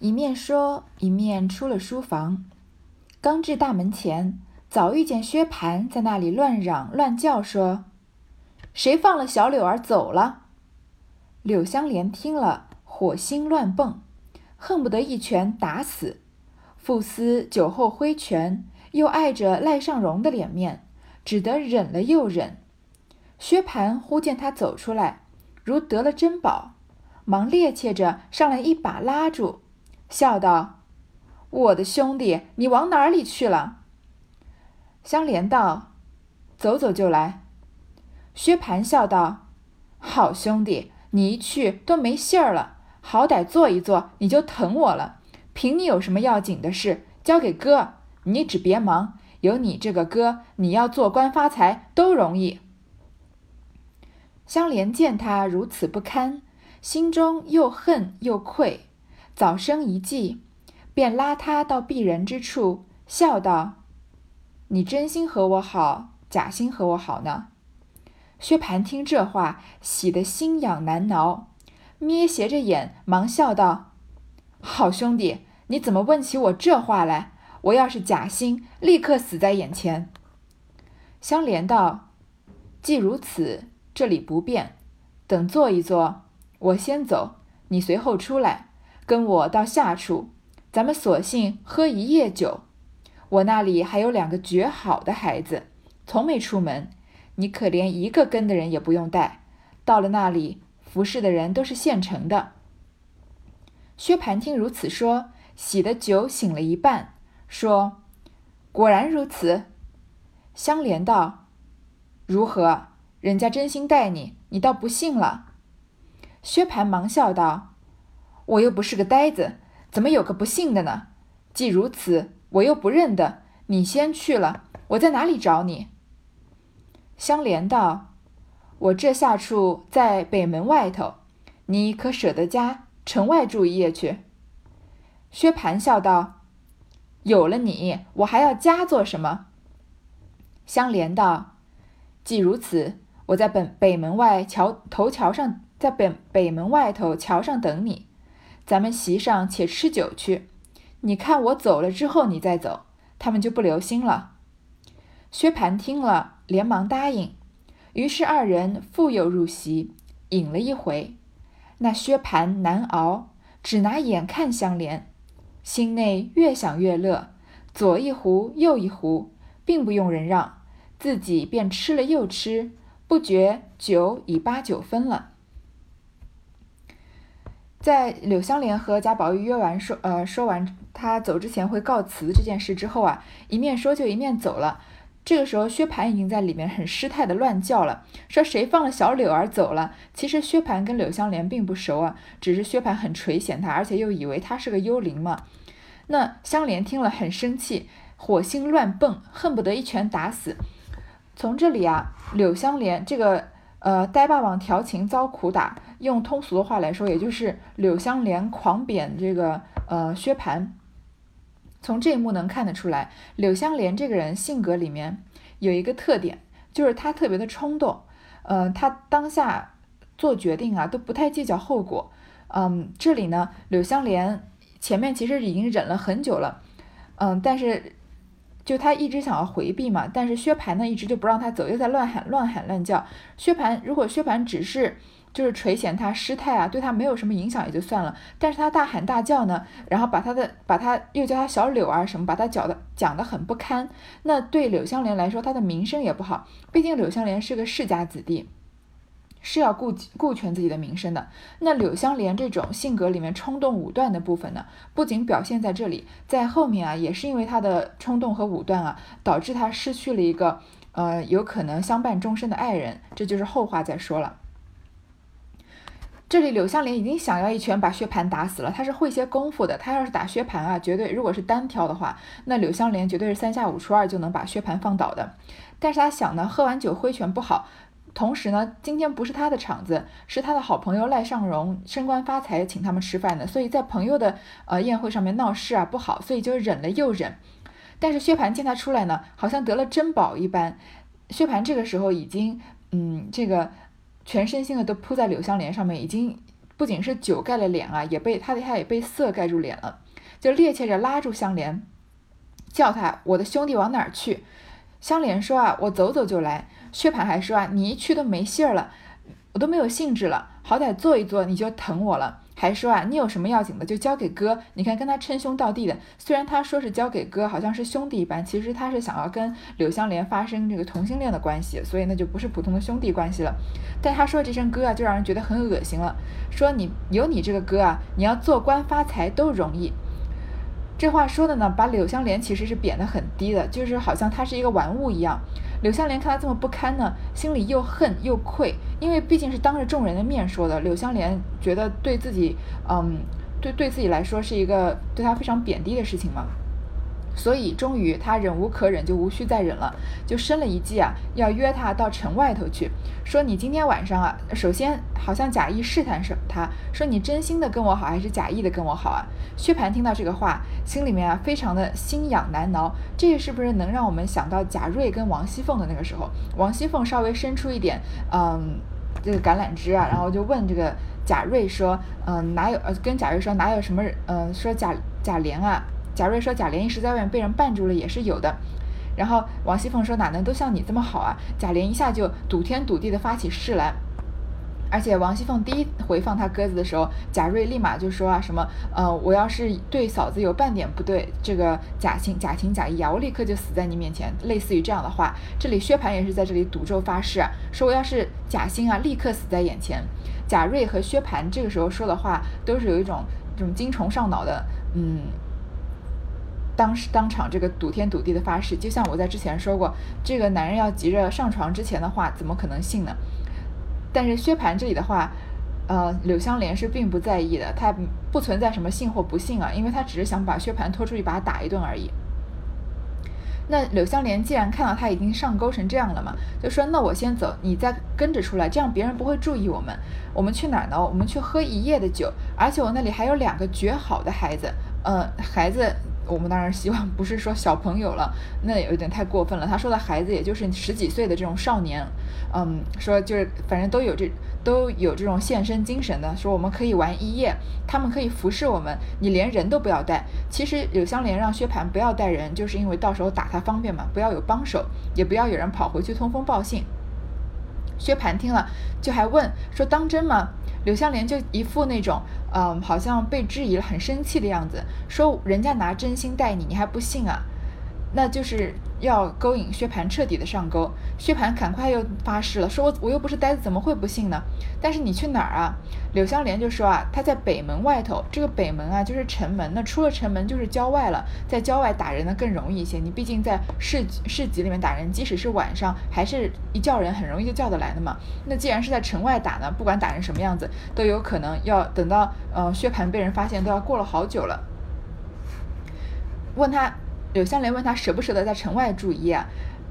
一面说，一面出了书房。刚至大门前，早遇见薛蟠在那里乱嚷乱叫，说：“谁放了小柳儿走了？”柳香莲听了，火星乱蹦，恨不得一拳打死。傅斯酒后挥拳，又碍着赖尚荣的脸面，只得忍了又忍。薛蟠忽见他走出来，如得了珍宝，忙趔趄着上来一把拉住，笑道：“我的兄弟，你往哪里去了？”香莲道：“走走就来。”薛蟠笑道：“好兄弟，你一去都没信儿了，好歹坐一坐，你就疼我了。凭你有什么要紧的事，交给哥，你只别忙。有你这个哥，你要做官发财都容易。”香莲见他如此不堪，心中又恨又愧，早生一计，便拉他到避人之处，笑道：“你真心和我好，假心和我好呢？”薛蟠听这话，喜得心痒难挠，眯斜着眼，忙笑道：“好兄弟，你怎么问起我这话来？我要是假心，立刻死在眼前。”香莲道：“既如此。”这里不便，等坐一坐，我先走，你随后出来，跟我到下处，咱们索性喝一夜酒。我那里还有两个绝好的孩子，从没出门，你可连一个跟的人也不用带。到了那里，服侍的人都是现成的。薛蟠听如此说，喜的酒醒了一半，说：“果然如此。”香莲道：“如何？”人家真心待你，你倒不信了。薛蟠忙笑道：“我又不是个呆子，怎么有个不信的呢？既如此，我又不认得你，先去了，我在哪里找你？”香莲道：“我这下处在北门外头，你可舍得家城外住一夜去？”薛蟠笑道：“有了你，我还要家做什么？”香莲道：“既如此。”我在北北门外桥头桥上，在北北门外头桥上等你，咱们席上且吃酒去。你看我走了之后，你再走，他们就不留心了。薛蟠听了，连忙答应。于是二人复又入席，饮了一回。那薛蟠难熬，只拿眼看香莲，心内越想越乐，左一壶右一壶，并不用人让，自己便吃了又吃。不觉酒已八九分了，在柳香莲和贾宝玉约完说，呃，说完他走之前会告辞这件事之后啊，一面说就一面走了。这个时候，薛蟠已经在里面很失态的乱叫了，说谁放了小柳儿走了？其实薛蟠跟柳香莲并不熟啊，只是薛蟠很垂涎他，而且又以为他是个幽灵嘛。那香莲听了很生气，火星乱蹦，恨不得一拳打死。从这里啊，柳香莲这个呃呆霸王调情遭苦打，用通俗的话来说，也就是柳香莲狂贬这个呃薛蟠。从这一幕能看得出来，柳香莲这个人性格里面有一个特点，就是他特别的冲动，呃，他当下做决定啊都不太计较后果。嗯，这里呢，柳香莲前面其实已经忍了很久了，嗯，但是。就他一直想要回避嘛，但是薛蟠呢一直就不让他走，又在乱喊乱喊乱叫。薛蟠如果薛蟠只是就是垂涎他失态啊，对他没有什么影响也就算了，但是他大喊大叫呢，然后把他的把他又叫他小柳啊什么，把他搅的讲的很不堪，那对柳香莲来说，他的名声也不好，毕竟柳香莲是个世家子弟。是要顾顾全自己的名声的。那柳香莲这种性格里面冲动武断的部分呢，不仅表现在这里，在后面啊，也是因为她的冲动和武断啊，导致她失去了一个呃有可能相伴终身的爱人。这就是后话再说了。这里柳香莲已经想要一拳把薛蟠打死了，他是会些功夫的。他要是打薛蟠啊，绝对如果是单挑的话，那柳香莲绝对是三下五除二就能把薛蟠放倒的。但是他想呢，喝完酒挥拳不好。同时呢，今天不是他的场子，是他的好朋友赖尚荣升官发财，请他们吃饭的，所以在朋友的呃宴会上面闹事啊不好，所以就忍了又忍。但是薛蟠见他出来呢，好像得了珍宝一般。薛蟠这个时候已经嗯，这个全身心的都扑在柳香莲上面，已经不仅是酒盖了脸啊，也被他他也被色盖住脸了，就趔趄着拉住香莲，叫他我的兄弟往哪儿去？香莲说啊，我走走就来。薛蟠还说啊，你一去都没信儿了，我都没有兴致了，好歹坐一坐你就疼我了。还说啊，你有什么要紧的就交给哥。你看跟他称兄道弟的，虽然他说是交给哥，好像是兄弟一般，其实他是想要跟柳香莲发生这个同性恋的关系，所以那就不是普通的兄弟关系了。但他说这声哥啊，就让人觉得很恶心了。说你有你这个哥啊，你要做官发财都容易。这话说的呢，把柳香莲其实是贬得很低的，就是好像他是一个玩物一样。柳香莲看他这么不堪呢，心里又恨又愧，因为毕竟是当着众人的面说的。柳香莲觉得对自己，嗯，对对自己来说是一个对他非常贬低的事情嘛。所以，终于他忍无可忍，就无需再忍了，就生了一计啊，要约他到城外头去，说你今天晚上啊，首先好像假意试探是他，说你真心的跟我好，还是假意的跟我好啊？薛蟠听到这个话，心里面啊非常的心痒难挠，这是不是能让我们想到贾瑞跟王熙凤的那个时候？王熙凤稍微伸出一点，嗯，这个橄榄枝啊，然后就问这个贾瑞说，嗯，哪有？呃，跟贾瑞说哪有什么？嗯，说贾贾琏啊。贾瑞说：“贾琏一时在外面被人绊住了，也是有的。”然后王熙凤说：“哪能都像你这么好啊？”贾琏一下就赌天赌地的发起誓来。而且王熙凤第一回放他鸽子的时候，贾瑞立马就说：“啊什么？呃，我要是对嫂子有半点不对，这个假情假情假意啊，我立刻就死在你面前。”类似于这样的话，这里薛蟠也是在这里赌咒发誓，说我要是假心啊，立刻死在眼前。贾瑞和薛蟠这个时候说的话，都是有一种这种精虫上脑的，嗯。当时当场这个赌天赌地的发誓，就像我在之前说过，这个男人要急着上床之前的话，怎么可能信呢？但是薛蟠这里的话，呃，柳香莲是并不在意的，他不存在什么信或不信啊，因为他只是想把薛蟠拖出去把他打一顿而已。那柳香莲既然看到他已经上钩成这样了嘛，就说那我先走，你再跟着出来，这样别人不会注意我们。我们去哪儿呢？我们去喝一夜的酒，而且我那里还有两个绝好的孩子，呃，孩子。我们当然希望不是说小朋友了，那有点太过分了。他说的孩子也就是十几岁的这种少年，嗯，说就是反正都有这都有这种献身精神的，说我们可以玩一夜，他们可以服侍我们，你连人都不要带。其实柳香莲让薛蟠不要带人，就是因为到时候打他方便嘛，不要有帮手，也不要有人跑回去通风报信。薛蟠听了就还问说当真吗？柳香莲就一副那种，嗯，好像被质疑了，很生气的样子，说人家拿真心待你，你还不信啊？那就是要勾引薛蟠彻底的上钩，薛蟠赶快又发誓了，说我我又不是呆子，怎么会不信呢？但是你去哪儿啊？柳香莲就说啊，他在北门外头，这个北门啊就是城门，那出了城门就是郊外了，在郊外打人呢更容易一些，你毕竟在市市集里面打人，即使是晚上，还是一叫人很容易就叫得来的嘛。那既然是在城外打呢，不管打成什么样子，都有可能要等到呃薛蟠被人发现，都要过了好久了。问他。柳香莲问他舍不舍得在城外住一夜？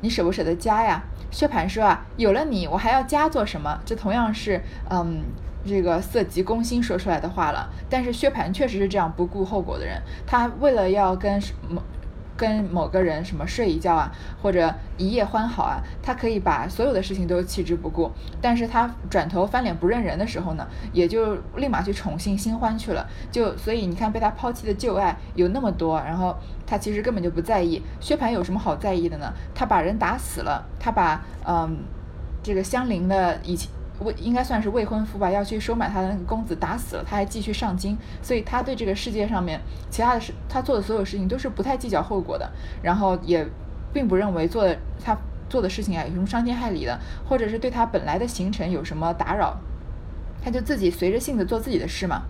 你舍不舍得家呀？薛蟠说啊，有了你，我还要家做什么？这同样是嗯，这个色急攻心说出来的话了。但是薛蟠确实是这样不顾后果的人，他为了要跟什么？跟某个人什么睡一觉啊，或者一夜欢好啊，他可以把所有的事情都弃之不顾。但是他转头翻脸不认人的时候呢，也就立马去宠幸新欢去了。就所以你看，被他抛弃的旧爱有那么多，然后他其实根本就不在意。薛蟠有什么好在意的呢？他把人打死了，他把嗯这个香菱的以前。未应该算是未婚夫吧，要去收买他的那个公子打死了，他还继续上京，所以他对这个世界上面其他的事，他做的所有事情都是不太计较后果的，然后也并不认为做的他做的事情啊有什么伤天害理的，或者是对他本来的行程有什么打扰，他就自己随着性子做自己的事嘛。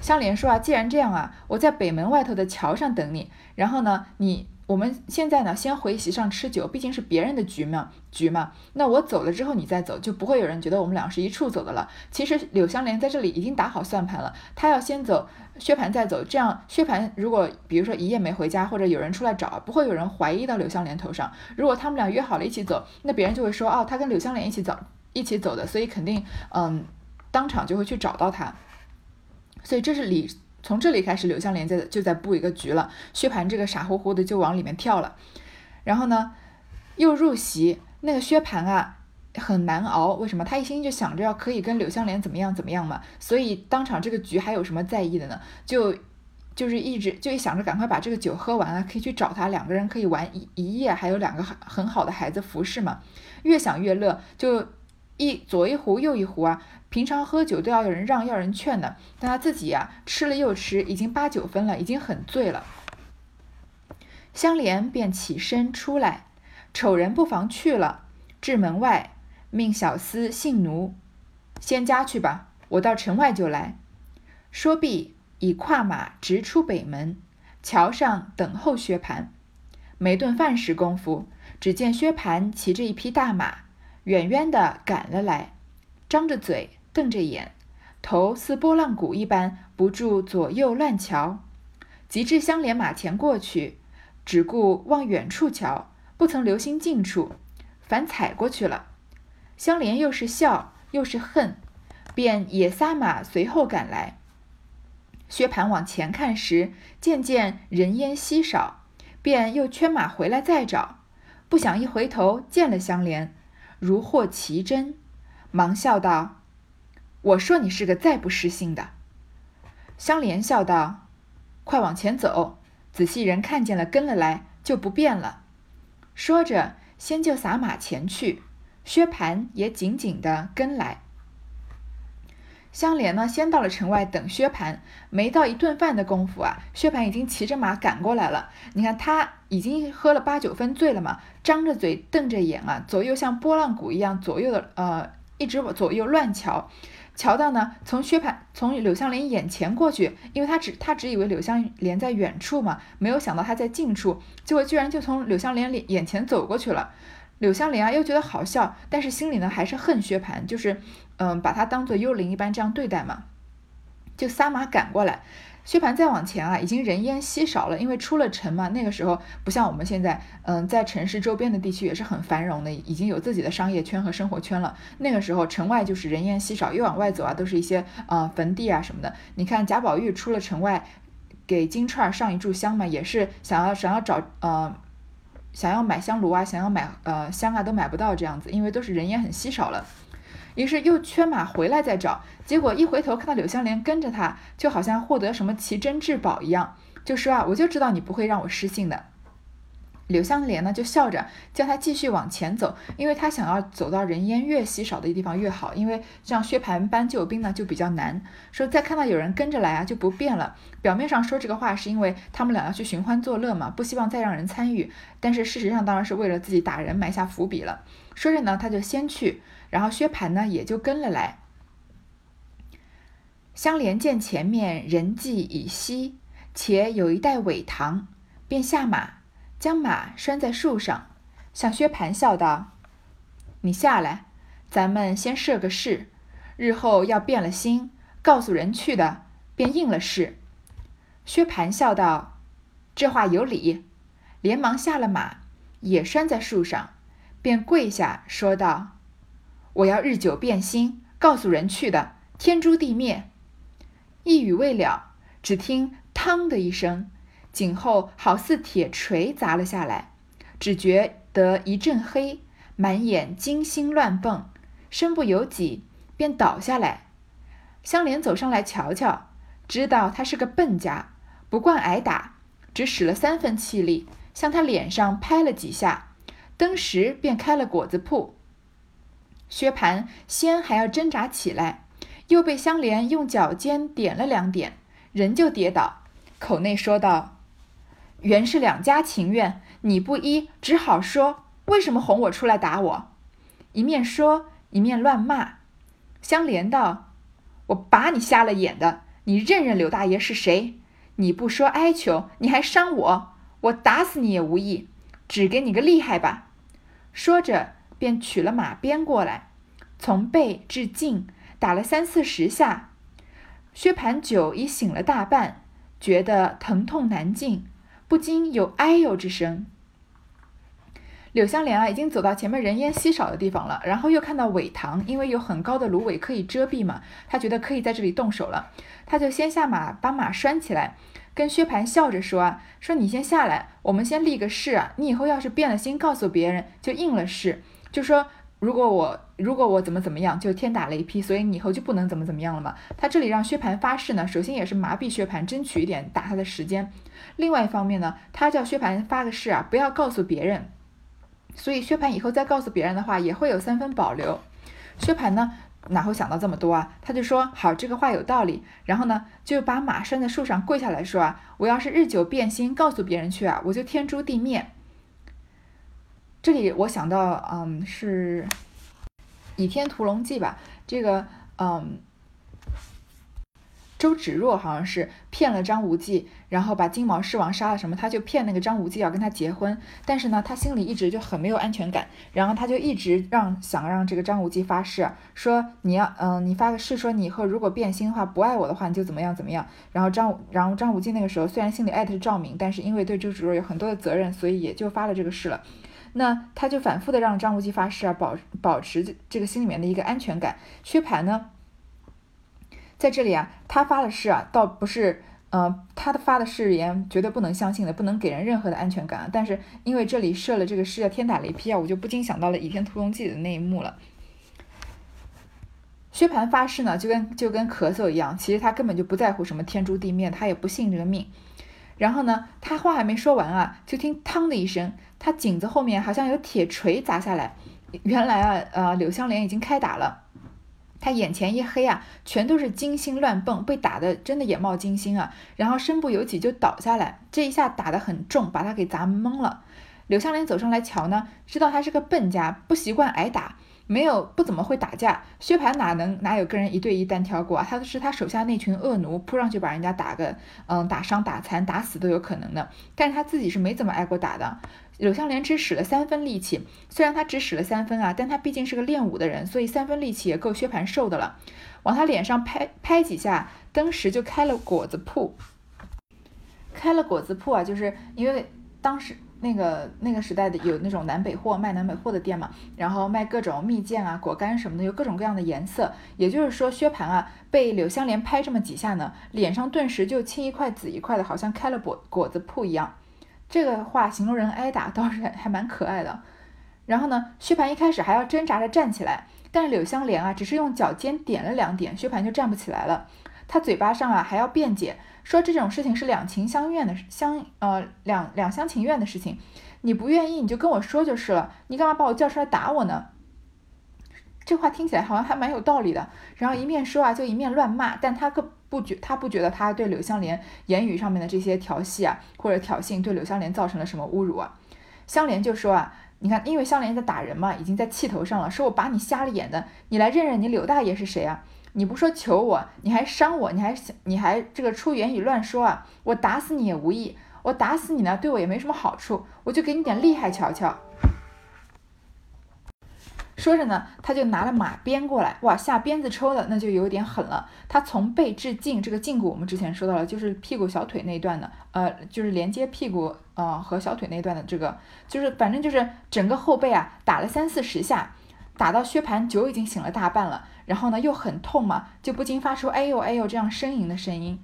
香莲说啊，既然这样啊，我在北门外头的桥上等你，然后呢，你。我们现在呢，先回席上吃酒，毕竟是别人的局嘛，局嘛。那我走了之后，你再走，就不会有人觉得我们俩是一处走的了。其实柳香莲在这里已经打好算盘了，她要先走，薛蟠再走，这样薛蟠如果比如说一夜没回家，或者有人出来找，不会有人怀疑到柳香莲头上。如果他们俩约好了一起走，那别人就会说，哦，他跟柳香莲一起走，一起走的，所以肯定，嗯，当场就会去找到他。所以这是理。从这里开始，柳香莲在就在布一个局了。薛蟠这个傻乎乎的就往里面跳了，然后呢，又入席。那个薛蟠啊，很难熬。为什么？他一心就想着要可以跟柳湘莲怎么样怎么样嘛，所以当场这个局还有什么在意的呢？就就是一直就想着赶快把这个酒喝完了，可以去找他，两个人可以玩一一夜，还有两个很很好的孩子服侍嘛。越想越乐，就一左一壶右一壶啊。平常喝酒都要有人让，要人劝的，但他自己呀吃了又吃，已经八九分了，已经很醉了。香莲便起身出来，丑人不妨去了，至门外，命小厮姓奴先家去吧，我到城外就来。说毕，已跨马直出北门，桥上等候薛蟠。没顿饭时功夫，只见薛蟠骑着一匹大马，远远的赶了来，张着嘴。瞪着眼，头似拨浪鼓一般，不住左右乱瞧。及至香莲马前过去，只顾往远处瞧，不曾留心近处，反踩过去了。香莲又是笑又是恨，便也撒马随后赶来。薛蟠往前看时，渐渐人烟稀少，便又圈马回来再找，不想一回头见了香莲，如获奇珍，忙笑道。我说你是个再不失信的。香莲笑道：“快往前走，仔细人看见了跟了来，就不变了。”说着，先就撒马前去，薛蟠也紧紧的跟来。香莲呢，先到了城外等薛蟠，没到一顿饭的功夫啊，薛蟠已经骑着马赶过来了。你看他已经喝了八九分醉了嘛，张着嘴瞪着眼啊，左右像拨浪鼓一样，左右的呃，一直往左右乱瞧。瞧到呢，从薛蟠从柳湘莲眼前过去，因为他只他只以为柳湘莲在远处嘛，没有想到他在近处，结果居然就从柳湘莲脸眼前走过去了。柳湘莲啊，又觉得好笑，但是心里呢还是恨薛蟠，就是嗯，把他当做幽灵一般这样对待嘛，就撒马赶过来。薛蟠再往前啊，已经人烟稀少了，因为出了城嘛。那个时候不像我们现在，嗯，在城市周边的地区也是很繁荣的，已经有自己的商业圈和生活圈了。那个时候城外就是人烟稀少，越往外走啊，都是一些呃坟地啊什么的。你看贾宝玉出了城外，给金钏上一炷香嘛，也是想要想要找呃，想要买香炉啊，想要买呃香啊，都买不到这样子，因为都是人烟很稀少了。于是又圈马回来再找，结果一回头看到柳湘莲跟着他，就好像获得什么奇珍至宝一样，就说啊，我就知道你不会让我失信的。柳湘莲呢就笑着叫他继续往前走，因为他想要走到人烟越稀少的地方越好，因为像薛蟠搬救兵呢就比较难。说再看到有人跟着来啊就不变了。表面上说这个话是因为他们俩要去寻欢作乐嘛，不希望再让人参与，但是事实上当然是为了自己打人埋下伏笔了。说着呢他就先去。然后薛蟠呢也就跟了来。香莲见前面人迹已稀，且有一带苇塘，便下马，将马拴在树上，向薛蟠笑道：“你下来，咱们先设个誓，日后要变了心，告诉人去的，便应了誓。”薛蟠笑道：“这话有理。”连忙下了马，也拴在树上，便跪下说道。我要日久变心，告诉人去的，天诛地灭。一语未了，只听“嘡”的一声，颈后好似铁锤砸了下来，只觉得一阵黑，满眼金星乱蹦，身不由己，便倒下来。香莲走上来瞧瞧，知道他是个笨家，不惯挨打，只使了三分气力，向他脸上拍了几下，登时便开了果子铺。薛蟠先还要挣扎起来，又被香莲用脚尖点了两点，人就跌倒，口内说道：“原是两家情愿，你不依，只好说为什么哄我出来打我？”一面说一面乱骂。香莲道：“我把你瞎了眼的，你认认柳大爷是谁？你不说哀求，你还伤我，我打死你也无益，只给你个厉害吧。”说着。便取了马鞭过来，从背至颈打了三四十下。薛蟠酒已醒了大半，觉得疼痛难禁，不禁有哎呦之声。柳湘莲啊，已经走到前面人烟稀少的地方了，然后又看到苇塘，因为有很高的芦苇可以遮蔽嘛，他觉得可以在这里动手了，他就先下马把马拴起来，跟薛蟠笑着说啊，说你先下来，我们先立个誓啊，你以后要是变了心，告诉别人就应了誓。就说，如果我如果我怎么怎么样，就天打雷劈，所以你以后就不能怎么怎么样了嘛。他这里让薛蟠发誓呢，首先也是麻痹薛蟠，争取一点打他的时间。另外一方面呢，他叫薛蟠发个誓啊，不要告诉别人。所以薛蟠以后再告诉别人的话，也会有三分保留。薛蟠呢，哪会想到这么多啊？他就说好，这个话有道理。然后呢，就把马拴在树上，跪下来说啊，我要是日久变心，告诉别人去啊，我就天诛地灭。这里我想到，嗯，是《倚天屠龙记》吧？这个，嗯。周芷若好像是骗了张无忌，然后把金毛狮王杀了什么，他就骗那个张无忌要跟他结婚，但是呢，他心里一直就很没有安全感，然后他就一直让想让这个张无忌发誓，说你要嗯，你发个誓，说你以后如果变心的话，不爱我的话，你就怎么样怎么样。然后张然后张无忌那个时候虽然心里艾特赵敏，但是因为对周芷若有很多的责任，所以也就发了这个誓了。那他就反复的让张无忌发誓啊，保保持这个心里面的一个安全感。薛蟠呢？在这里啊，他发的誓啊，倒不是，呃，他的发的誓言绝对不能相信的，不能给人任何的安全感。但是因为这里设了这个誓要天打雷劈啊，我就不禁想到了《倚天屠龙记》的那一幕了。薛蟠发誓呢，就跟就跟咳嗽一样，其实他根本就不在乎什么天诛地灭，他也不信这个命。然后呢，他话还没说完啊，就听“嘡”的一声，他颈子后面好像有铁锤砸下来。原来啊，呃，柳湘莲已经开打了。他眼前一黑啊，全都是金星乱蹦，被打的真的眼冒金星啊，然后身不由己就倒下来，这一下打得很重，把他给砸懵了。柳湘莲走上来瞧呢，知道他是个笨家，不习惯挨打，没有不怎么会打架。薛蟠哪能哪有跟人一对一单挑过啊？他是他手下那群恶奴，扑上去把人家打个嗯打伤打残打死都有可能的，但是他自己是没怎么挨过打的。柳湘莲只使了三分力气，虽然他只使了三分啊，但他毕竟是个练武的人，所以三分力气也够薛蟠受的了。往他脸上拍拍几下，登时就开了果子铺。开了果子铺啊，就是因为当时那个那个时代的有那种南北货卖南北货的店嘛，然后卖各种蜜饯啊、果干什么的，有各种各样的颜色。也就是说，薛蟠啊被柳湘莲拍这么几下呢，脸上顿时就青一块紫一块的，好像开了果果子铺一样。这个话形容人挨打倒是还蛮可爱的。然后呢，薛蟠一开始还要挣扎着站起来，但是柳湘莲啊，只是用脚尖点了两点，薛蟠就站不起来了。他嘴巴上啊还要辩解，说这种事情是两情相愿的相呃两两厢情愿的事情，你不愿意你就跟我说就是了，你干嘛把我叫出来打我呢？这话听起来好像还蛮有道理的。然后一面说啊，就一面乱骂，但他可。不觉他不觉得他对柳湘莲言语上面的这些调戏啊，或者挑衅对柳湘莲造成了什么侮辱啊？香莲就说啊，你看，因为香莲在打人嘛，已经在气头上了，说我把你瞎了眼的，你来认认你柳大爷是谁啊？你不说求我，你还伤我，你还想你还这个出言语乱说啊？我打死你也无益，我打死你呢，对我也没什么好处，我就给你点厉害瞧瞧。说着呢，他就拿了马鞭过来，哇，下鞭子抽的那就有点狠了。他从背至颈，这个胫骨我们之前说到了，就是屁股小腿那一段的，呃，就是连接屁股呃和小腿那段的这个，就是反正就是整个后背啊，打了三四十下，打到薛蟠酒已经醒了大半了，然后呢又很痛嘛，就不禁发出哎呦哎呦这样呻吟的声音。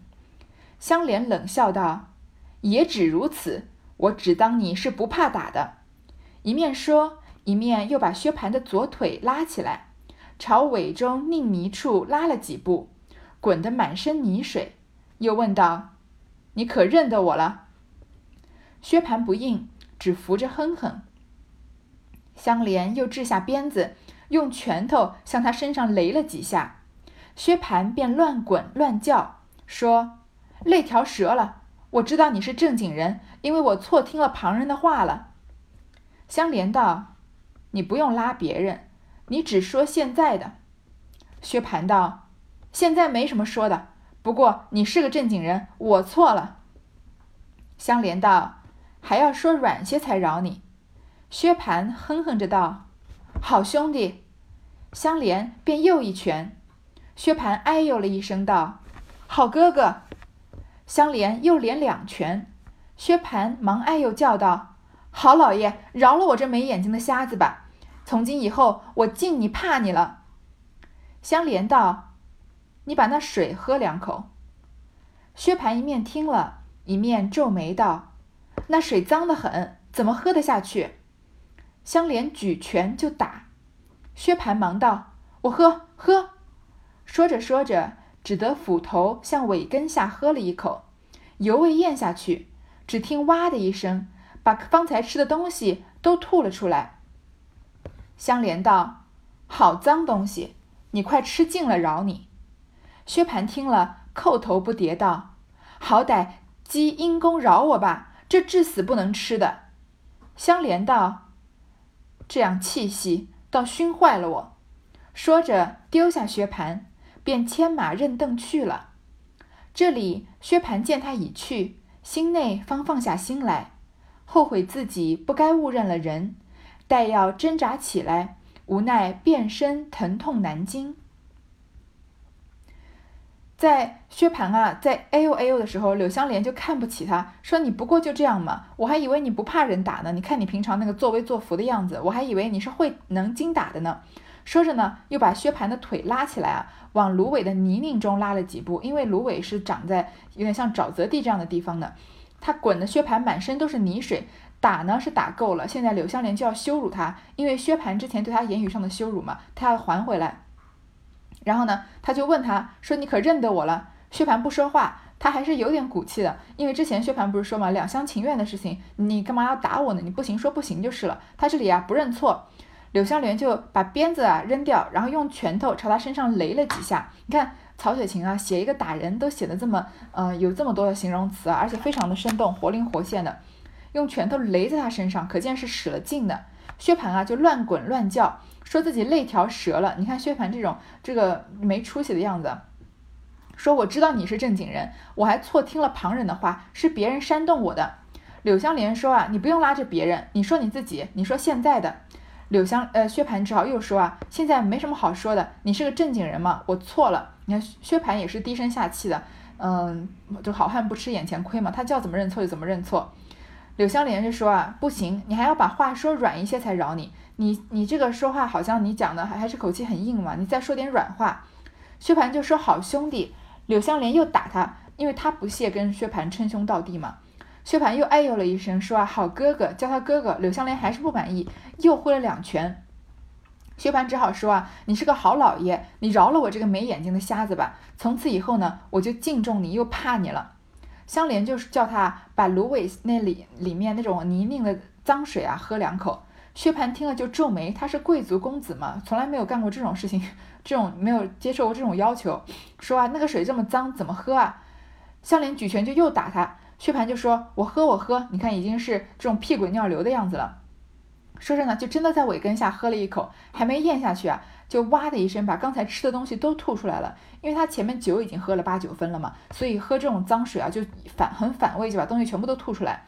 香莲冷笑道：“也只如此，我只当你是不怕打的。”一面说。一面又把薛蟠的左腿拉起来，朝尾中宁泥处拉了几步，滚得满身泥水，又问道：“你可认得我了？”薛蟠不应，只扶着哼哼。香莲又掷下鞭子，用拳头向他身上擂了几下，薛蟠便乱滚乱叫，说：“肋条折了，我知道你是正经人，因为我错听了旁人的话了。”香莲道。你不用拉别人，你只说现在的。薛蟠道：“现在没什么说的，不过你是个正经人，我错了。”香莲道：“还要说软些才饶你。”薛蟠哼哼着道：“好兄弟。”香莲便又一拳。薛蟠哎呦了一声道：“好哥哥。”香莲又连两拳。薛蟠忙哎呦叫道：“好老爷，饶了我这没眼睛的瞎子吧。”从今以后，我敬你怕你了。香莲道：“你把那水喝两口。”薛蟠一面听了，一面皱眉道：“那水脏得很，怎么喝得下去？”香莲举拳就打，薛蟠忙道：“我喝喝。”说着说着，只得斧头向尾根下喝了一口，犹未咽下去，只听“哇”的一声，把方才吃的东西都吐了出来。香莲道：“好脏东西，你快吃尽了，饶你。”薛蟠听了，叩头不迭道：“好歹积阴公饶我吧，这至死不能吃的。”香莲道：“这样气息，倒熏坏了我。”说着，丢下薛蟠，便牵马认凳去了。这里，薛蟠见他已去，心内方放下心来，后悔自己不该误认了人，待要挣扎起来，无奈遍身疼痛难禁。在薛蟠啊，在哎呦哎呦的时候，柳湘莲就看不起他，说：“你不过就这样嘛，我还以为你不怕人打呢。你看你平常那个作威作福的样子，我还以为你是会能精打的呢。”说着呢，又把薛蟠的腿拉起来啊，往芦苇的泥泞中拉了几步，因为芦苇是长在有点像沼泽地这样的地方的。他滚的薛蟠满身都是泥水，打呢是打够了，现在柳湘莲就要羞辱他，因为薛蟠之前对他言语上的羞辱嘛，他要还回来。然后呢，他就问他说：“你可认得我了？”薛蟠不说话，他还是有点骨气的，因为之前薛蟠不是说嘛，两厢情愿的事情，你干嘛要打我呢？你不行说不行就是了。他这里啊不认错，柳湘莲就把鞭子啊扔掉，然后用拳头朝他身上擂了几下。你看曹雪芹啊，写一个打人都写的这么，呃，有这么多的形容词啊，而且非常的生动，活灵活现的，用拳头擂在他身上，可见是使了劲的。薛蟠啊就乱滚乱叫。说自己肋条折了，你看薛蟠这种这个没出息的样子。说我知道你是正经人，我还错听了旁人的话，是别人煽动我的。柳湘莲说啊，你不用拉着别人，你说你自己，你说现在的。柳湘呃薛蟠只好又说啊，现在没什么好说的，你是个正经人嘛，我错了。你看薛蟠也是低声下气的，嗯，就好汉不吃眼前亏嘛，他叫怎么认错就怎么认错。柳湘莲就说啊，不行，你还要把话说软一些才饶你。你你这个说话好像你讲的还还是口气很硬嘛，你再说点软话。薛蟠就说好兄弟，柳湘莲又打他，因为他不屑跟薛蟠称兄道弟嘛。薛蟠又哎呦了一声，说啊好哥哥，叫他哥哥。柳湘莲还是不满意，又挥了两拳。薛蟠只好说啊，你是个好老爷，你饶了我这个没眼睛的瞎子吧。从此以后呢，我就敬重你又怕你了。香莲就是叫他把芦苇那里里面那种泥泞的脏水啊喝两口。薛蟠听了就皱眉，他是贵族公子嘛，从来没有干过这种事情，这种没有接受过这种要求，说啊那个水这么脏，怎么喝啊？香莲举拳就又打他，薛蟠就说：“我喝我喝，你看已经是这种屁滚尿流的样子了。”说着呢，就真的在尾根下喝了一口，还没咽下去啊，就哇的一声把刚才吃的东西都吐出来了，因为他前面酒已经喝了八九分了嘛，所以喝这种脏水啊就反很反胃，就把东西全部都吐出来。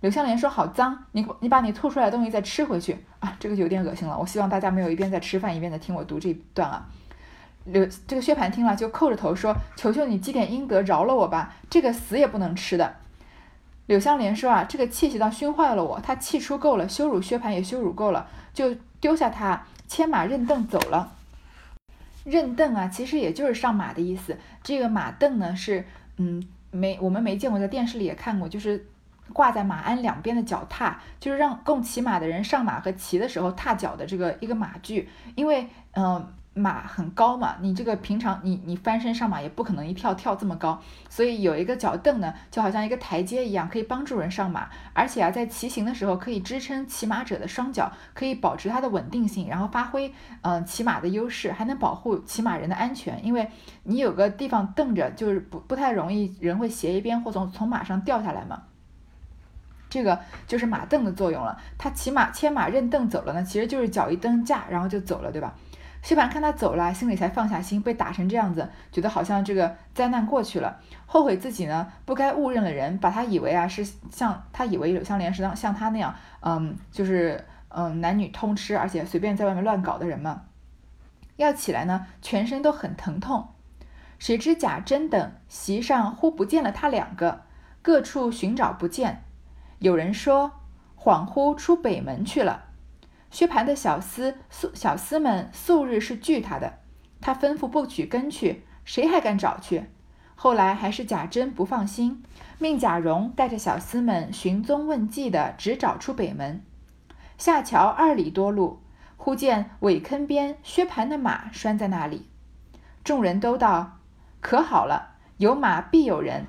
刘香莲说：“好脏，你你把你吐出来的东西再吃回去啊！这个就有点恶心了。我希望大家没有一边在吃饭一边在听我读这一段啊。”刘这个薛蟠听了就叩着头说：“求求你积点阴德，饶了我吧！这个死也不能吃的。”柳香莲说：“啊，这个气息倒熏坏了我。他气出够了，羞辱薛蟠也羞辱够了，就丢下他，牵马认凳走了。认凳啊，其实也就是上马的意思。这个马凳呢，是嗯，没我们没见过，在电视里也看过，就是。”挂在马鞍两边的脚踏，就是让供骑马的人上马和骑的时候踏脚的这个一个马具。因为，嗯，马很高嘛，你这个平常你你翻身上马也不可能一跳跳这么高，所以有一个脚凳呢，就好像一个台阶一样，可以帮助人上马。而且啊，在骑行的时候可以支撑骑马者的双脚，可以保持它的稳定性，然后发挥嗯骑马的优势，还能保护骑马人的安全。因为你有个地方蹬着，就是不不太容易人会斜一边或从从马上掉下来嘛。这个就是马凳的作用了。他骑马牵马认凳走了呢，其实就是脚一蹬架，然后就走了，对吧？薛蟠看他走了，心里才放下心。被打成这样子，觉得好像这个灾难过去了，后悔自己呢不该误认了人，把他以为啊是像他以为柳湘莲是像像他那样，嗯，就是嗯男女通吃，而且随便在外面乱搞的人嘛。要起来呢，全身都很疼痛。谁知贾珍等席上忽不见了他两个，各处寻找不见。有人说，恍惚出北门去了。薛蟠的小厮素小厮们素日是惧他的，他吩咐不许跟去，谁还敢找去？后来还是贾珍不放心，命贾蓉带着小厮们寻踪问迹的，直找出北门。下桥二里多路，忽见苇坑边薛蟠的马拴在那里，众人都道：“可好了，有马必有人。”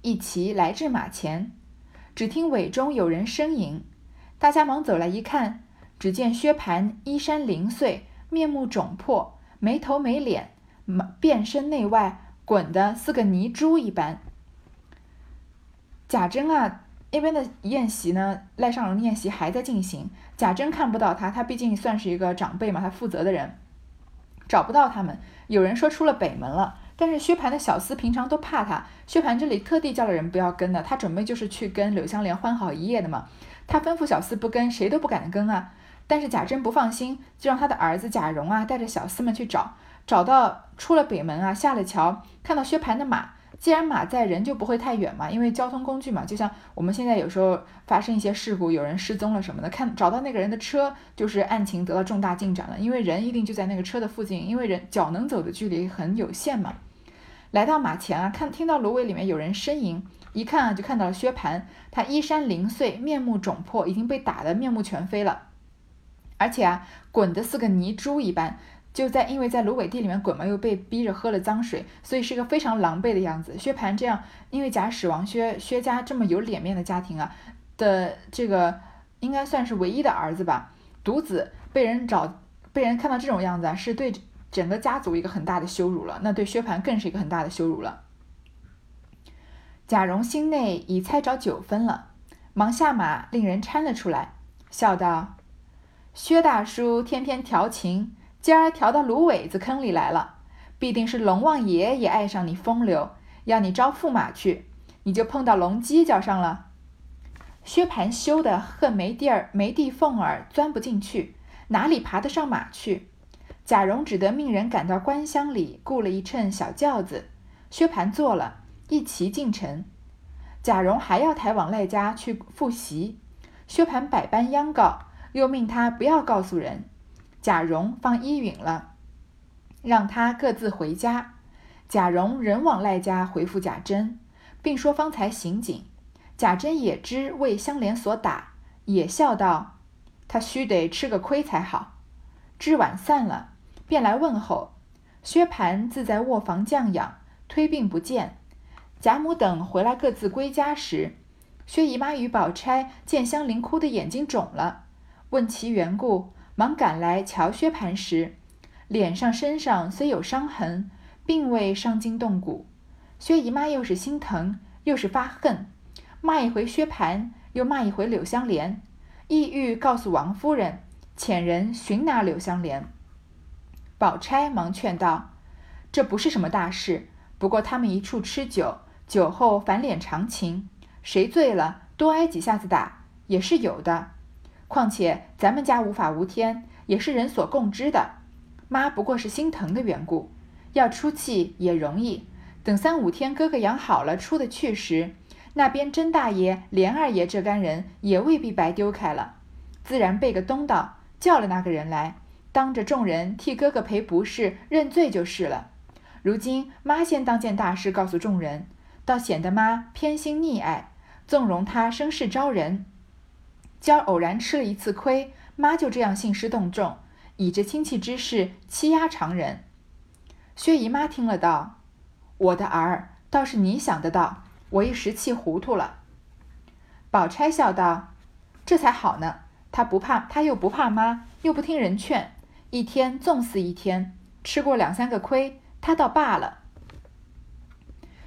一齐来至马前，只听尾中有人呻吟，大家忙走来一看，只见薛蟠衣衫零碎，面目肿破，没头没脸，遍身内外滚得似个泥猪一般。贾珍啊，那边的宴席呢？赖尚荣的宴席还在进行。贾珍看不到他，他毕竟算是一个长辈嘛，他负责的人，找不到他们。有人说出了北门了，但是薛蟠的小厮平常都怕他，薛蟠这里特地叫了人不要跟的，他准备就是去跟柳香莲欢好一夜的嘛。他吩咐小厮不跟，谁都不敢跟啊。但是贾珍不放心，就让他的儿子贾蓉啊带着小厮们去找，找到出了北门啊，下了桥，看到薛蟠的马。既然马在，人就不会太远嘛，因为交通工具嘛，就像我们现在有时候发生一些事故，有人失踪了什么的，看找到那个人的车，就是案情得到重大进展了，因为人一定就在那个车的附近，因为人脚能走的距离很有限嘛。来到马前啊，看听到芦苇里面有人呻吟，一看啊，就看到了薛蟠，他衣衫零碎，面目肿破，已经被打得面目全非了，而且啊，滚得似个泥猪一般。就在因为在芦苇地里面滚嘛，又被逼着喝了脏水，所以是个非常狼狈的样子。薛蟠这样，因为假使王薛薛家这么有脸面的家庭啊的这个，应该算是唯一的儿子吧，独子被人找被人看到这种样子啊，是对整个家族一个很大的羞辱了。那对薛蟠更是一个很大的羞辱了。贾蓉心内已猜着九分了，忙下马令人搀了出来，笑道：“薛大叔天天调情。”今儿调到芦苇子坑里来了，必定是龙王爷也爱上你风流，要你招驸马去，你就碰到龙犄角上了。薛蟠羞得恨没地儿没地缝儿钻不进去，哪里爬得上马去？贾蓉只得命人赶到官厢里雇了一乘小轿子，薛蟠坐了，一齐进城。贾蓉还要抬往赖家去复习，薛蟠百般央告，又命他不要告诉人。贾蓉放依允了，让他各自回家。贾蓉仍往赖家回复贾珍，并说方才行警，贾珍也知为香莲所打，也笑道：“他须得吃个亏才好。”至晚散了，便来问候。薛蟠自在卧房降养，推病不见。贾母等回来各自归家时，薛姨妈与宝钗见香菱哭得眼睛肿了，问其缘故。忙赶来瞧薛蟠时，脸上身上虽有伤痕，并未伤筋动骨。薛姨妈又是心疼又是发恨，骂一回薛蟠，又骂一回柳香莲，意欲告诉王夫人，遣人寻拿柳香莲。宝钗忙劝道：“这不是什么大事，不过他们一处吃酒，酒后反脸长情，谁醉了多挨几下子打也是有的。”况且咱们家无法无天，也是人所共知的。妈不过是心疼的缘故，要出气也容易。等三五天哥哥养好了，出得去时，那边甄大爷、连二爷这干人也未必白丢开了，自然背个东道，叫了那个人来，当着众人替哥哥赔不是、认罪就是了。如今妈先当件大事告诉众人，倒显得妈偏心溺爱，纵容他生事招人。今儿偶然吃了一次亏，妈就这样兴师动众，以这亲戚之事欺压常人。薛姨妈听了道：“我的儿，倒是你想得到，我一时气糊涂了。”宝钗笑道：“这才好呢，他不怕，他又不怕妈，又不听人劝，一天纵肆一天，吃过两三个亏，他倒罢了。”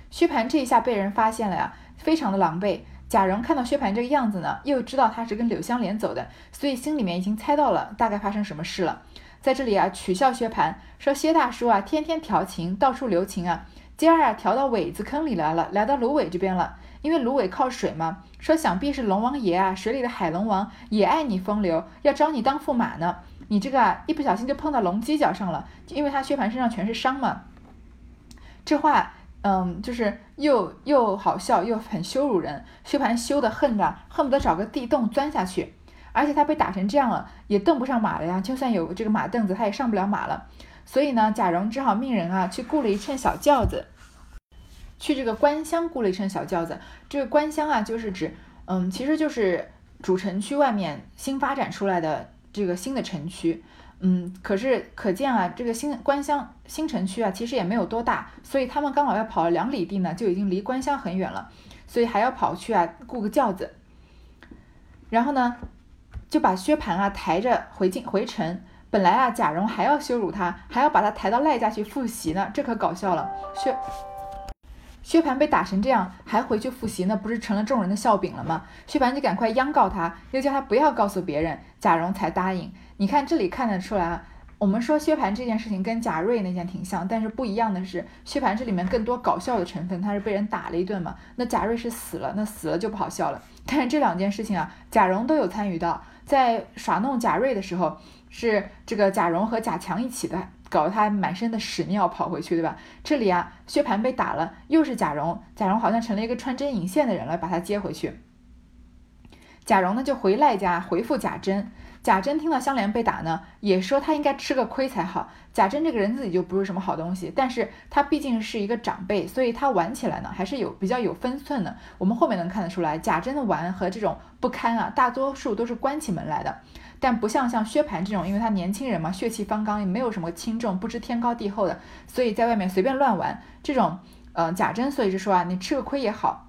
薛蟠这一下被人发现了呀，非常的狼狈。贾蓉看到薛蟠这个样子呢，又知道他是跟柳湘莲走的，所以心里面已经猜到了大概发生什么事了。在这里啊，取笑薛蟠说：“薛大叔啊，天天调情，到处留情啊。今儿啊，调到苇子坑里来了，来到芦苇这边了。因为芦苇靠水嘛，说想必是龙王爷啊，水里的海龙王也爱你风流，要招你当驸马呢。你这个啊，一不小心就碰到龙犄角上了，因为他薛蟠身上全是伤嘛。这话。”嗯，就是又又好笑又很羞辱人。薛蟠羞得恨的，恨不得找个地洞钻下去。而且他被打成这样了，也蹬不上马了呀。就算有这个马凳子，他也上不了马了。所以呢，贾蓉只好命人啊，去雇了一乘小轿子，去这个官乡雇了一乘小轿子。这个官乡啊，就是指，嗯，其实就是主城区外面新发展出来的。这个新的城区。嗯，可是可见啊，这个新官乡新城区啊，其实也没有多大，所以他们刚好要跑了两里地呢，就已经离官乡很远了，所以还要跑去啊雇个轿子，然后呢，就把薛蟠啊抬着回进回城。本来啊，贾蓉还要羞辱他，还要把他抬到赖家去复习呢，这可搞笑了。薛薛蟠被打成这样，还回去复习，那不是成了众人的笑柄了吗？薛蟠就赶快央告他，又叫他不要告诉别人，贾蓉才答应。你看这里看得出来啊，我们说薛蟠这件事情跟贾瑞那件挺像，但是不一样的是，薛蟠这里面更多搞笑的成分，他是被人打了一顿嘛。那贾瑞是死了，那死了就不好笑了。但是这两件事情啊，贾蓉都有参与到，在耍弄贾瑞的时候，是这个贾蓉和贾强一起的，搞得他满身的屎尿跑回去，对吧？这里啊，薛蟠被打了，又是贾蓉，贾蓉好像成了一个穿针引线的人了，把他接回去。贾蓉呢就回赖家回复贾珍。贾珍听到香莲被打呢，也说他应该吃个亏才好。贾珍这个人自己就不是什么好东西，但是他毕竟是一个长辈，所以他玩起来呢还是有比较有分寸的。我们后面能看得出来，贾珍的玩和这种不堪啊，大多数都是关起门来的。但不像像薛蟠这种，因为他年轻人嘛，血气方刚，也没有什么轻重，不知天高地厚的，所以在外面随便乱玩。这种，呃，贾珍所以就说啊，你吃个亏也好。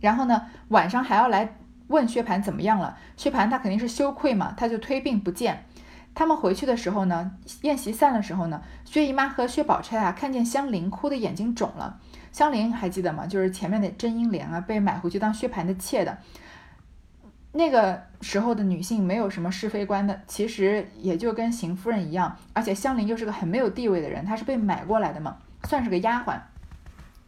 然后呢，晚上还要来。问薛蟠怎么样了？薛蟠他肯定是羞愧嘛，他就推病不见。他们回去的时候呢，宴席散的时候呢，薛姨妈和薛宝钗啊，看见香菱哭的眼睛肿了。香菱还记得吗？就是前面的甄英莲啊，被买回去当薛蟠的妾的。那个时候的女性没有什么是非观的，其实也就跟邢夫人一样。而且香菱又是个很没有地位的人，她是被买过来的嘛，算是个丫鬟。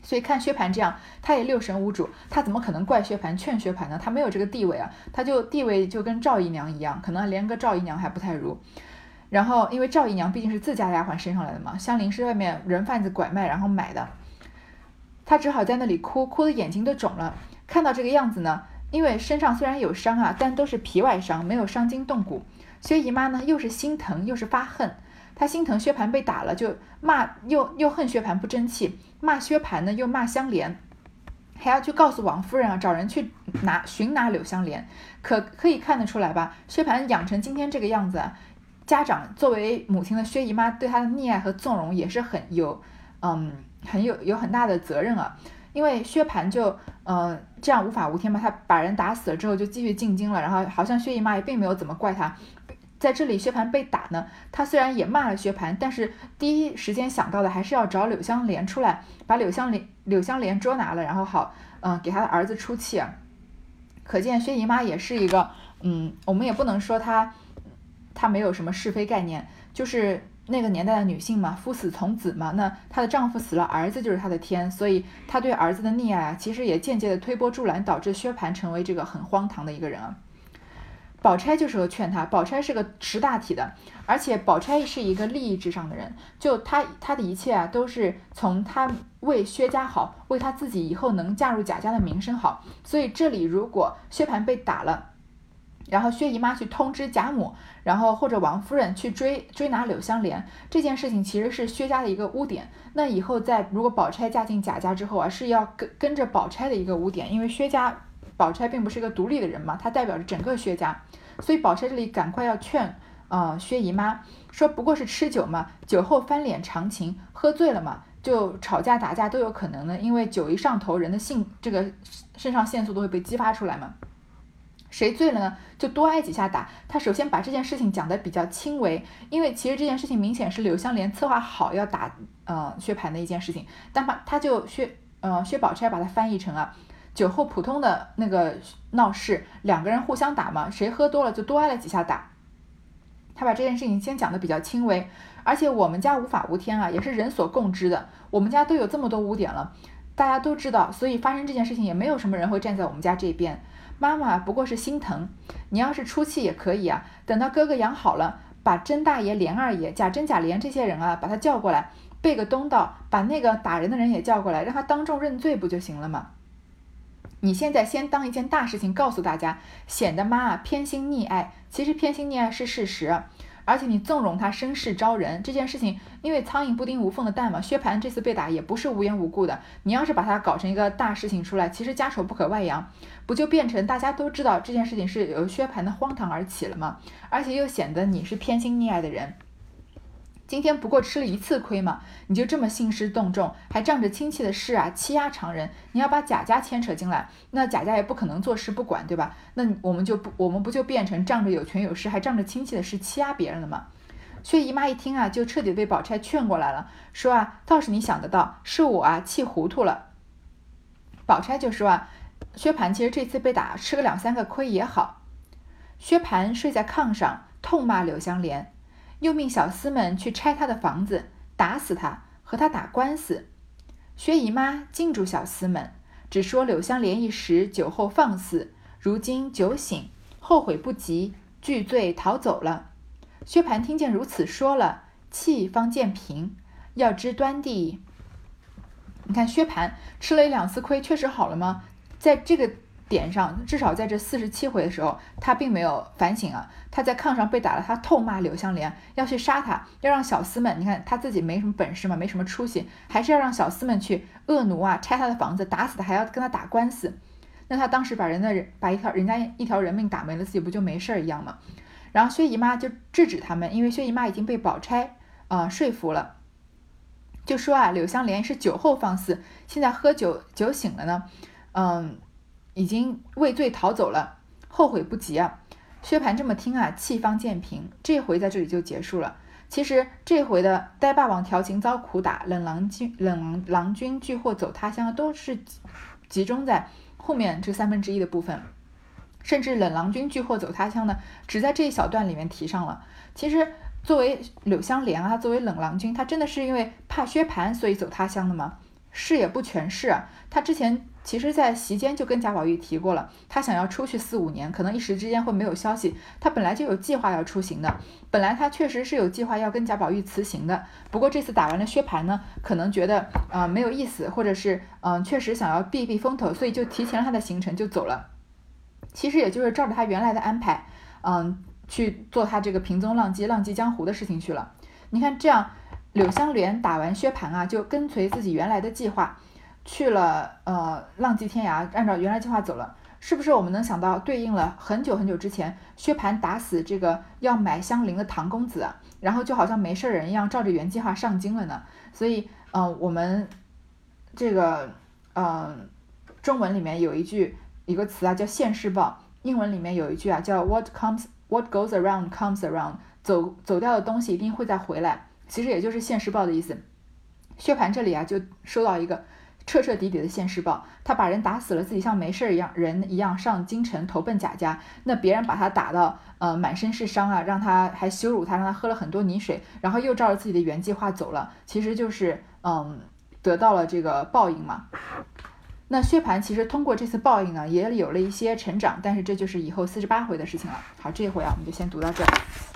所以看薛蟠这样，他也六神无主，他怎么可能怪薛蟠劝薛蟠呢？他没有这个地位啊，他就地位就跟赵姨娘一样，可能连个赵姨娘还不太如。然后因为赵姨娘毕竟是自家丫鬟升上来的嘛，香菱是外面人贩子拐卖然后买的，她只好在那里哭，哭的眼睛都肿了。看到这个样子呢，因为身上虽然有伤啊，但都是皮外伤，没有伤筋动骨。薛姨妈呢，又是心疼又是发恨。他心疼薛蟠被打了，就骂又又恨薛蟠不争气，骂薛蟠呢又骂香莲，还要去告诉王夫人啊，找人去拿寻拿柳香莲。可可以看得出来吧？薛蟠养成今天这个样子，家长作为母亲的薛姨妈对他的溺爱和纵容也是很有，嗯，很有有很大的责任啊。因为薛蟠就嗯这样无法无天嘛，他把人打死了之后就继续进京了，然后好像薛姨妈也并没有怎么怪他。在这里，薛蟠被打呢，他虽然也骂了薛蟠，但是第一时间想到的还是要找柳香莲出来，把柳香莲柳香莲捉拿了，然后好，嗯，给他的儿子出气啊。可见薛姨妈也是一个，嗯，我们也不能说她，她没有什么是非概念，就是那个年代的女性嘛，夫死从子嘛，那她的丈夫死了，儿子就是她的天，所以她对儿子的溺爱啊，其实也间接的推波助澜，导致薛蟠成为这个很荒唐的一个人啊。宝钗就是个劝他，宝钗是个识大体的，而且宝钗是一个利益至上的人，就她她的一切啊，都是从她为薛家好，为她自己以后能嫁入贾家的名声好。所以这里如果薛蟠被打了，然后薛姨妈去通知贾母，然后或者王夫人去追追拿柳香莲，这件事情其实是薛家的一个污点。那以后在如果宝钗嫁进贾家之后啊，是要跟跟着宝钗的一个污点，因为薛家。宝钗并不是一个独立的人嘛，她代表着整个薛家，所以宝钗这里赶快要劝，呃，薛姨妈说不过是吃酒嘛，酒后翻脸常情，喝醉了嘛，就吵架打架都有可能的，因为酒一上头，人的性这个肾上腺素都会被激发出来嘛。谁醉了呢，就多挨几下打。他首先把这件事情讲的比较轻微，因为其实这件事情明显是柳香莲策划好要打呃薛蟠的一件事情，但把他就薛呃薛宝钗把它翻译成啊。酒后普通的那个闹事，两个人互相打嘛，谁喝多了就多挨了几下打。他把这件事情先讲的比较轻微，而且我们家无法无天啊，也是人所共知的。我们家都有这么多污点了，大家都知道，所以发生这件事情也没有什么人会站在我们家这边。妈妈不过是心疼，你要是出气也可以啊。等到哥哥养好了，把甄大爷、连二爷、贾珍、贾琏这些人啊，把他叫过来，备个东道，把那个打人的人也叫过来，让他当众认罪不就行了吗？你现在先当一件大事情告诉大家，显得妈啊偏心溺爱。其实偏心溺爱是事实。而且你纵容他生事招人这件事情，因为苍蝇不叮无缝的蛋嘛。薛蟠这次被打也不是无缘无故的，你要是把他搞成一个大事情出来，其实家丑不可外扬，不就变成大家都知道这件事情是由薛蟠的荒唐而起了吗？而且又显得你是偏心溺爱的人。今天不过吃了一次亏嘛，你就这么兴师动众，还仗着亲戚的事啊欺压常人。你要把贾家牵扯进来，那贾家也不可能坐视不管，对吧？那我们就不，我们不就变成仗着有权有势，还仗着亲戚的事欺压别人了吗？薛姨妈一听啊，就彻底被宝钗劝过来了，说啊，倒是你想得到，是我啊气糊涂了。宝钗就说啊，薛蟠其实这次被打吃个两三个亏也好。薛蟠睡在炕上，痛骂柳香莲。又命小厮们去拆他的房子，打死他，和他打官司。薛姨妈禁住小厮们，只说柳香莲一时酒后放肆，如今酒醒，后悔不及，拒罪逃走了。薛蟠听见如此说了，气方渐平。要知端地，你看薛蟠吃了一两次亏，确实好了吗？在这个。点上，至少在这四十七回的时候，他并没有反省啊。他在炕上被打了，他痛骂柳香莲要去杀他，要让小厮们，你看他自己没什么本事嘛，没什么出息，还是要让小厮们去恶奴啊，拆他的房子，打死他，还要跟他打官司。那他当时把人的人把一条人家一条人命打没了，自己不就没事儿一样吗？然后薛姨妈就制止他们，因为薛姨妈已经被宝钗啊说服了，就说啊，柳香莲是酒后放肆，现在喝酒酒醒了呢，嗯。已经畏罪逃走了，后悔不及啊！薛蟠这么听啊，气方渐平。这回在这里就结束了。其实这回的呆霸王调情遭苦打，冷郎君冷郎郎君拒祸走他乡，都是集中在后面这三分之一的部分。甚至冷郎君拒祸走他乡呢，只在这一小段里面提上了。其实作为柳湘莲啊，作为冷郎君，他真的是因为怕薛蟠所以走他乡的吗？是也不全是啊。他之前。其实，在席间就跟贾宝玉提过了，他想要出去四五年，可能一时之间会没有消息。他本来就有计划要出行的，本来他确实是有计划要跟贾宝玉辞行的。不过这次打完了薛蟠呢，可能觉得啊没有意思，或者是嗯确实想要避避风头，所以就提前了他的行程就走了。其实也就是照着他原来的安排，嗯去做他这个平踪浪迹、浪迹江湖的事情去了。你看这样，柳湘莲打完薛蟠啊，就跟随自己原来的计划。去了，呃，浪迹天涯，按照原来计划走了，是不是我们能想到对应了很久很久之前，薛蟠打死这个要买香菱的唐公子，然后就好像没事人一样，照着原计划上京了呢？所以，嗯，我们这个，嗯，中文里面有一句一个词啊，叫现世报；英文里面有一句啊，叫 What comes, What goes around comes around，走走掉的东西一定会再回来，其实也就是现世报的意思。薛蟠这里啊，就收到一个。彻彻底底的现世报，他把人打死了，自己像没事儿一样人一样上京城投奔贾家。那别人把他打到呃满身是伤啊，让他还羞辱他，让他喝了很多泥水，然后又照着自己的原计划走了，其实就是嗯得到了这个报应嘛。那薛蟠其实通过这次报应呢，也有了一些成长，但是这就是以后四十八回的事情了。好，这一回啊，我们就先读到这儿。